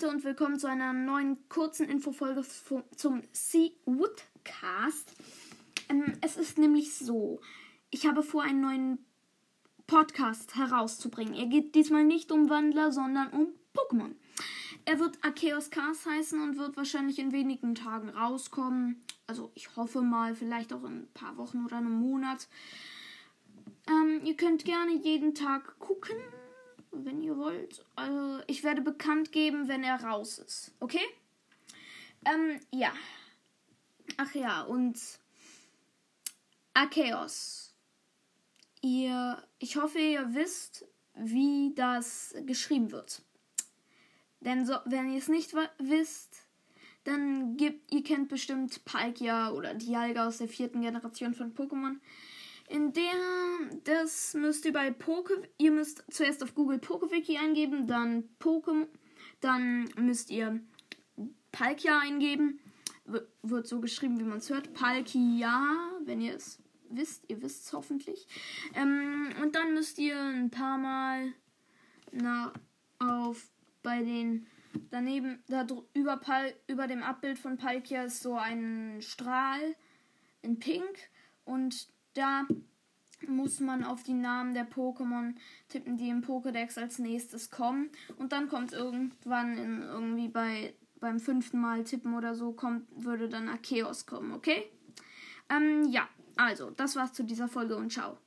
Leute und willkommen zu einer neuen kurzen Infofolge zum Sea Woodcast. Ähm, es ist nämlich so, ich habe vor, einen neuen Podcast herauszubringen. Er geht diesmal nicht um Wandler, sondern um Pokémon. Er wird Arceus Cast heißen und wird wahrscheinlich in wenigen Tagen rauskommen. Also ich hoffe mal, vielleicht auch in ein paar Wochen oder einem Monat. Ähm, ihr könnt gerne jeden Tag gucken wenn ihr wollt. Also, ich werde bekannt geben, wenn er raus ist. Okay? Ähm, ja. Ach ja, und Arceus. Ihr, ich hoffe, ihr wisst, wie das geschrieben wird. Denn so, wenn ihr es nicht wisst, dann gibt, ihr kennt bestimmt Palkia oder Dialga aus der vierten Generation von Pokémon. Das müsst ihr bei Poke, ihr müsst zuerst auf Google PokeWiki eingeben, dann Pokémon, dann müsst ihr Palkia eingeben. W wird so geschrieben, wie man es hört. Palkia, wenn ihr es wisst, ihr wisst es hoffentlich. Ähm, und dann müsst ihr ein paar Mal na, auf bei den daneben, da über, Pal, über dem Abbild von Palkia ist so ein Strahl in Pink und da muss man auf die Namen der Pokémon tippen, die im Pokédex als nächstes kommen. Und dann kommt irgendwann in, irgendwie bei beim fünften Mal tippen oder so kommt, würde dann Arceus kommen, okay? Ähm, ja, also, das war's zu dieser Folge und ciao.